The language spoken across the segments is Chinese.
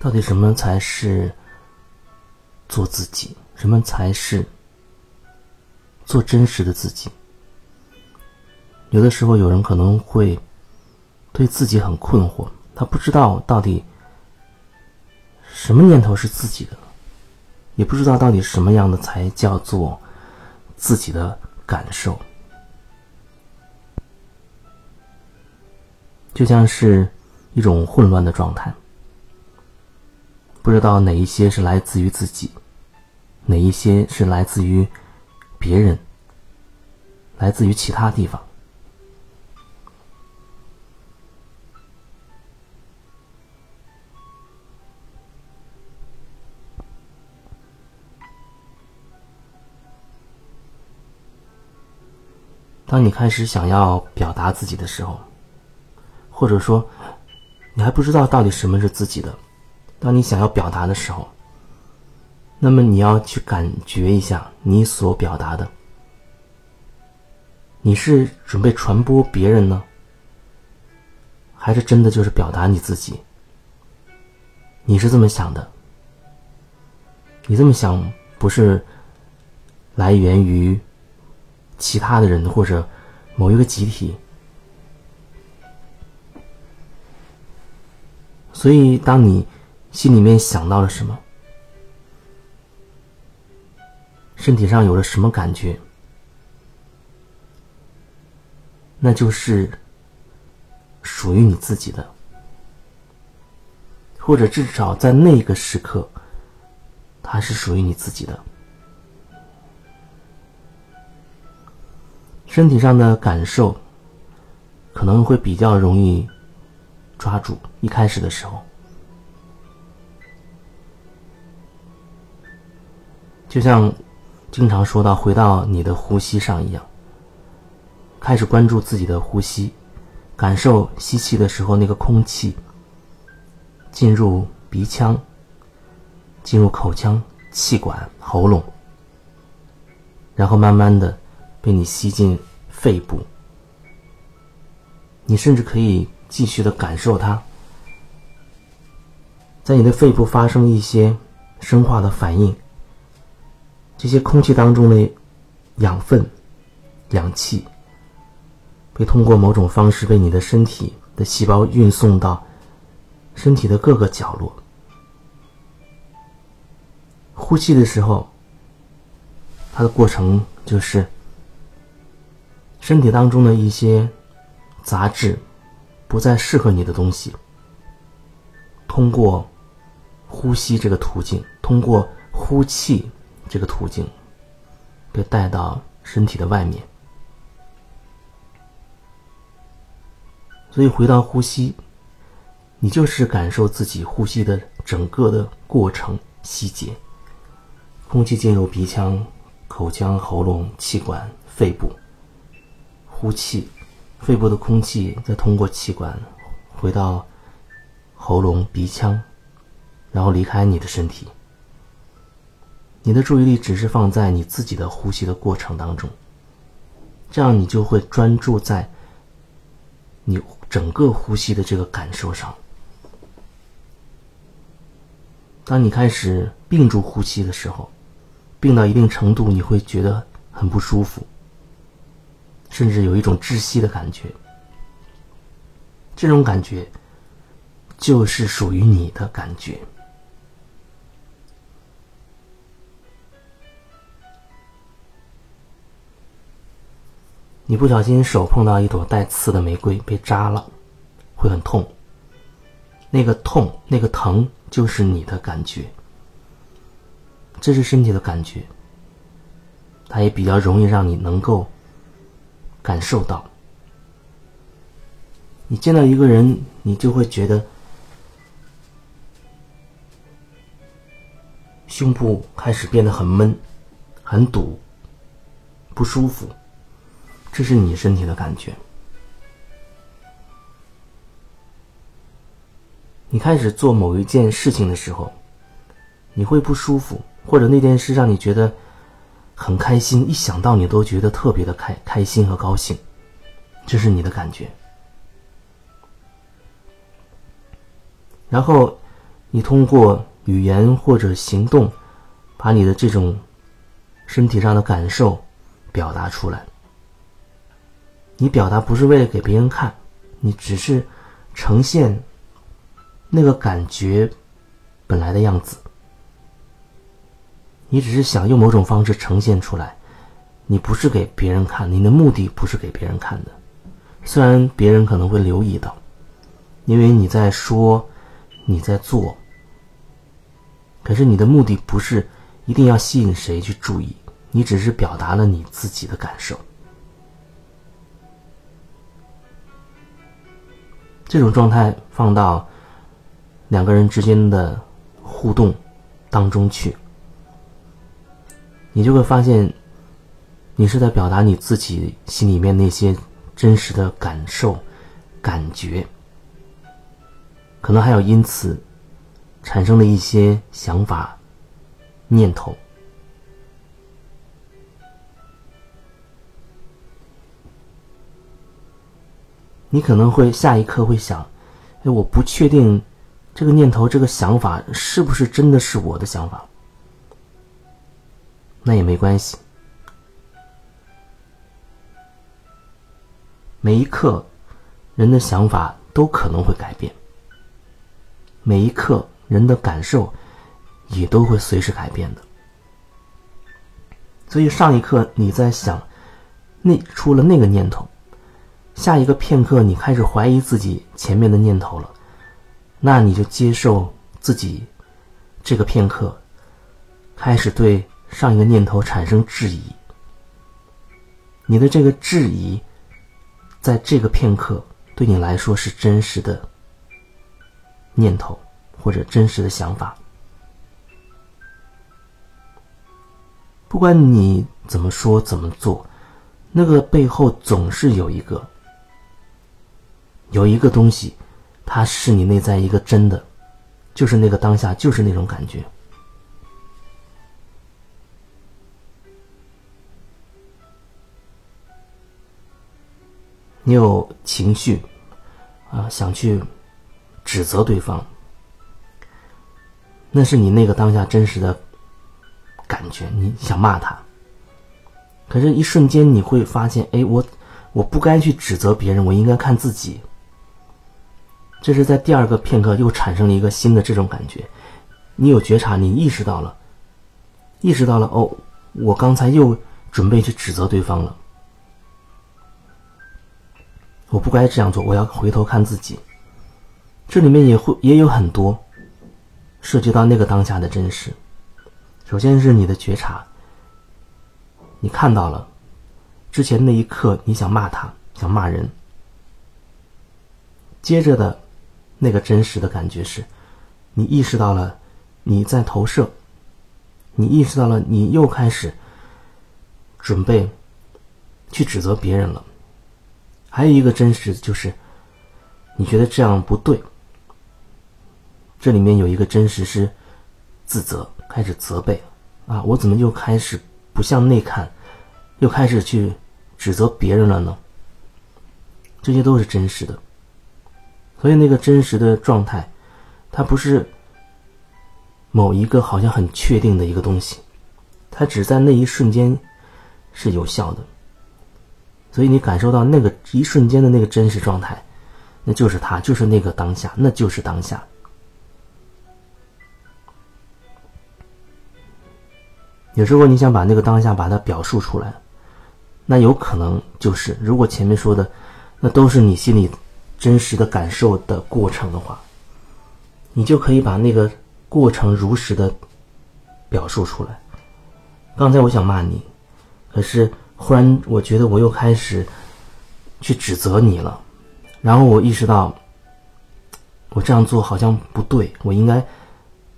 到底什么才是做自己？什么才是做真实的自己？有的时候，有人可能会对自己很困惑，他不知道到底什么念头是自己的，也不知道到底什么样的才叫做自己的感受，就像是一种混乱的状态，不知道哪一些是来自于自己，哪一些是来自于别人，来自于其他地方。当你开始想要表达自己的时候，或者说你还不知道到底什么是自己的，当你想要表达的时候，那么你要去感觉一下你所表达的，你是准备传播别人呢，还是真的就是表达你自己？你是这么想的？你这么想不是来源于？其他的人或者某一个集体，所以当你心里面想到了什么，身体上有了什么感觉，那就是属于你自己的，或者至少在那个时刻，它是属于你自己的。身体上的感受可能会比较容易抓住，一开始的时候，就像经常说到回到你的呼吸上一样，开始关注自己的呼吸，感受吸气的时候那个空气进入鼻腔、进入口腔、气管、喉咙，然后慢慢的被你吸进。肺部，你甚至可以继续的感受它，在你的肺部发生一些生化的反应。这些空气当中的养分、氧气，被通过某种方式被你的身体的细胞运送到身体的各个角落。呼气的时候，它的过程就是。身体当中的一些杂质，不再适合你的东西，通过呼吸这个途径，通过呼气这个途径，被带到身体的外面。所以回到呼吸，你就是感受自己呼吸的整个的过程细节。空气进入鼻腔、口腔、喉咙、气管、肺部。呼气，肺部的空气再通过气管回到喉咙、鼻腔，然后离开你的身体。你的注意力只是放在你自己的呼吸的过程当中，这样你就会专注在你整个呼吸的这个感受上。当你开始屏住呼吸的时候，屏到一定程度，你会觉得很不舒服。甚至有一种窒息的感觉，这种感觉就是属于你的感觉。你不小心手碰到一朵带刺的玫瑰，被扎了，会很痛。那个痛，那个疼，就是你的感觉。这是身体的感觉，它也比较容易让你能够。感受到，你见到一个人，你就会觉得胸部开始变得很闷、很堵、不舒服，这是你身体的感觉。你开始做某一件事情的时候，你会不舒服，或者那件事让你觉得。很开心，一想到你都觉得特别的开开心和高兴，这是你的感觉。然后，你通过语言或者行动，把你的这种身体上的感受表达出来。你表达不是为了给别人看，你只是呈现那个感觉本来的样子。你只是想用某种方式呈现出来，你不是给别人看，你的目的不是给别人看的。虽然别人可能会留意到，因为你在说，你在做，可是你的目的不是一定要吸引谁去注意，你只是表达了你自己的感受。这种状态放到两个人之间的互动当中去。你就会发现，你是在表达你自己心里面那些真实的感受、感觉，可能还有因此产生的一些想法、念头。你可能会下一刻会想：“哎，我不确定这个念头、这个想法是不是真的是我的想法。”那也没关系。每一刻，人的想法都可能会改变；每一刻，人的感受也都会随时改变的。所以，上一刻你在想，那出了那个念头，下一个片刻你开始怀疑自己前面的念头了，那你就接受自己这个片刻开始对。上一个念头产生质疑，你的这个质疑，在这个片刻对你来说是真实的念头或者真实的想法。不管你怎么说怎么做，那个背后总是有一个有一个东西，它是你内在一个真的，就是那个当下，就是那种感觉。你有情绪，啊，想去指责对方，那是你那个当下真实的感觉，你想骂他。可是，一瞬间你会发现，哎，我我不该去指责别人，我应该看自己。这是在第二个片刻又产生了一个新的这种感觉，你有觉察，你意识到了，意识到了，哦，我刚才又准备去指责对方了。我不该这样做，我要回头看自己。这里面也会也有很多涉及到那个当下的真实。首先是你的觉察，你看到了之前那一刻你想骂他，想骂人。接着的那个真实的感觉是，你意识到了你在投射，你意识到了你又开始准备去指责别人了。还有一个真实就是，你觉得这样不对。这里面有一个真实是自责，开始责备啊，我怎么又开始不向内看，又开始去指责别人了呢？这些都是真实的。所以那个真实的状态，它不是某一个好像很确定的一个东西，它只在那一瞬间是有效的。所以你感受到那个一瞬间的那个真实状态，那就是他，就是那个当下，那就是当下。有时候你想把那个当下把它表述出来，那有可能就是如果前面说的那都是你心里真实的感受的过程的话，你就可以把那个过程如实的表述出来。刚才我想骂你，可是。忽然，我觉得我又开始去指责你了，然后我意识到，我这样做好像不对，我应该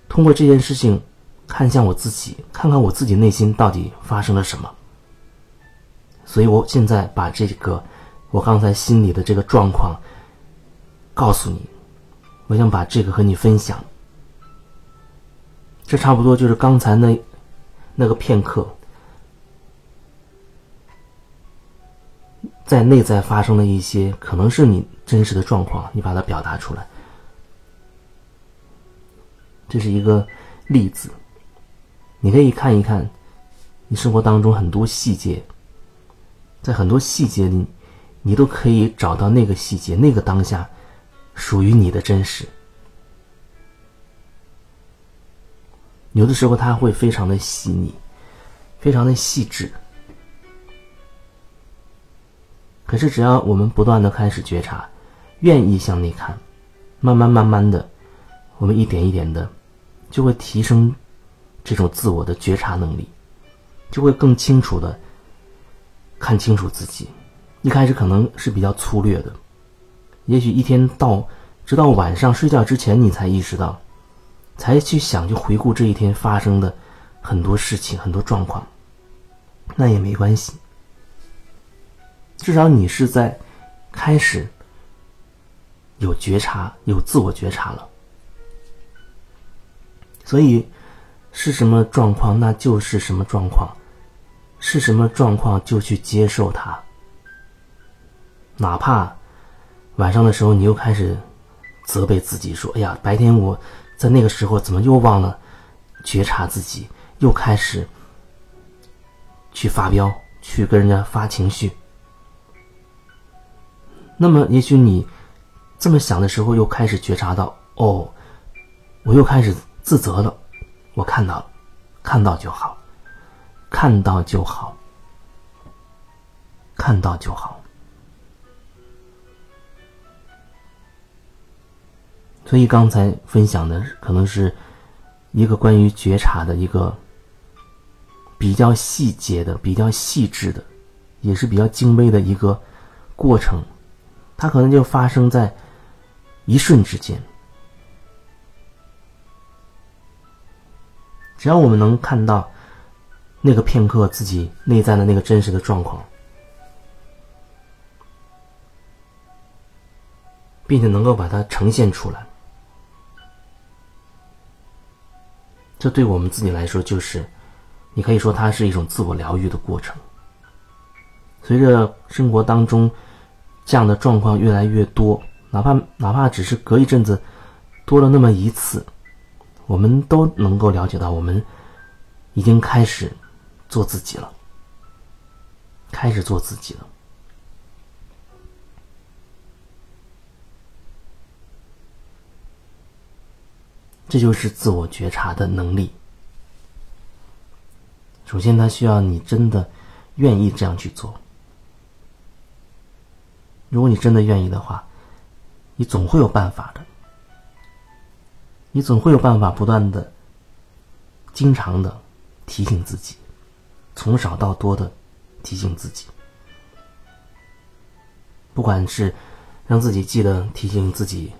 通过这件事情看向我自己，看看我自己内心到底发生了什么。所以我现在把这个我刚才心里的这个状况告诉你，我想把这个和你分享。这差不多就是刚才那那个片刻。在内在发生的一些，可能是你真实的状况，你把它表达出来。这是一个例子。你可以看一看，你生活当中很多细节，在很多细节里，你都可以找到那个细节，那个当下属于你的真实。有的时候，它会非常的细腻，非常的细致。可是，只要我们不断的开始觉察，愿意向内看，慢慢慢慢的，我们一点一点的，就会提升这种自我的觉察能力，就会更清楚的看清楚自己。一开始可能是比较粗略的，也许一天到直到晚上睡觉之前，你才意识到，才去想去回顾这一天发生的很多事情、很多状况，那也没关系。至少你是在开始有觉察、有自我觉察了，所以是什么状况，那就是什么状况；是什么状况，就去接受它。哪怕晚上的时候，你又开始责备自己，说：“哎呀，白天我在那个时候怎么又忘了觉察自己，又开始去发飙，去跟人家发情绪。”那么，也许你这么想的时候，又开始觉察到，哦，我又开始自责了。我看到了，看到就好，看到就好，看到就好。所以刚才分享的可能是一个关于觉察的一个比较细节的、比较细致的，也是比较精微的一个过程。它可能就发生在一瞬之间。只要我们能看到那个片刻自己内在的那个真实的状况，并且能够把它呈现出来，这对我们自己来说，就是你可以说它是一种自我疗愈的过程。随着生活当中。这样的状况越来越多，哪怕哪怕只是隔一阵子多了那么一次，我们都能够了解到，我们已经开始做自己了，开始做自己了。这就是自我觉察的能力。首先，它需要你真的愿意这样去做。如果你真的愿意的话，你总会有办法的。你总会有办法，不断的、经常的提醒自己，从少到多的提醒自己。不管是让自己记得提醒自己，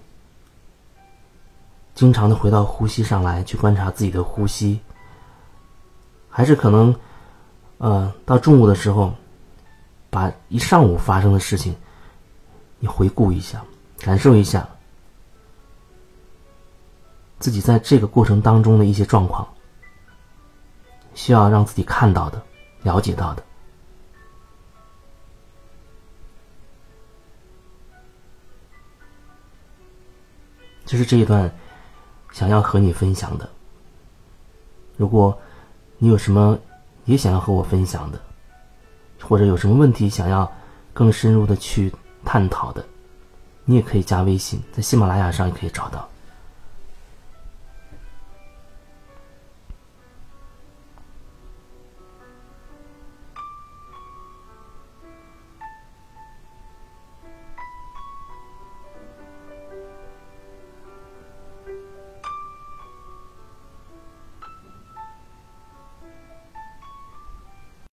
经常的回到呼吸上来去观察自己的呼吸，还是可能，呃，到中午的时候，把一上午发生的事情。你回顾一下，感受一下自己在这个过程当中的一些状况，需要让自己看到的、了解到的，就是这一段想要和你分享的。如果你有什么也想要和我分享的，或者有什么问题想要更深入的去。探讨的，你也可以加微信，在喜马拉雅上也可以找到。